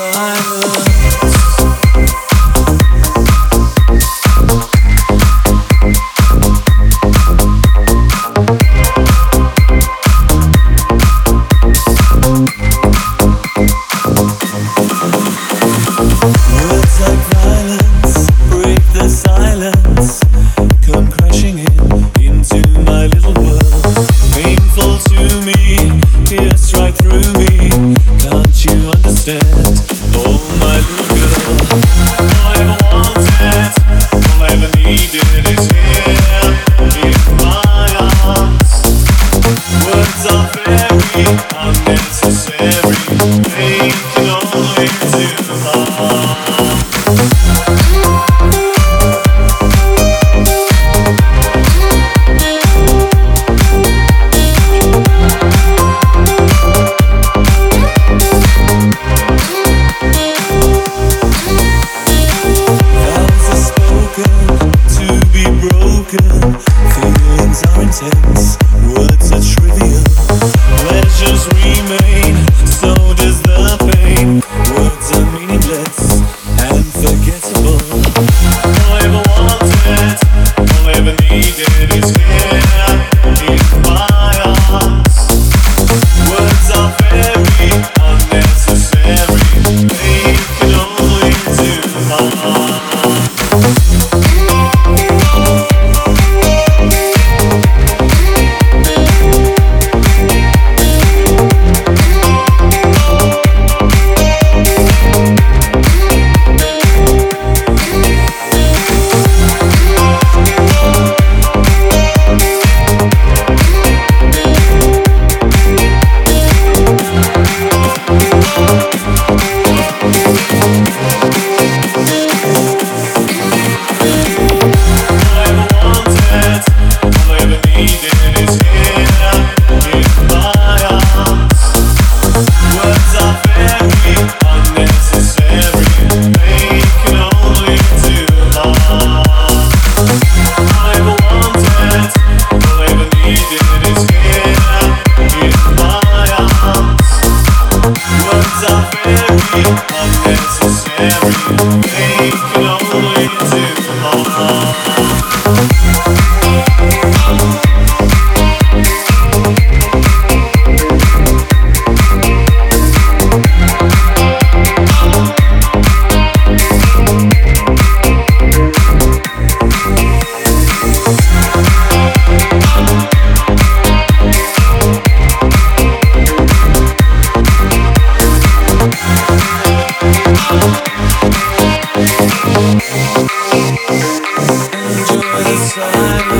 I love. Words are sorry.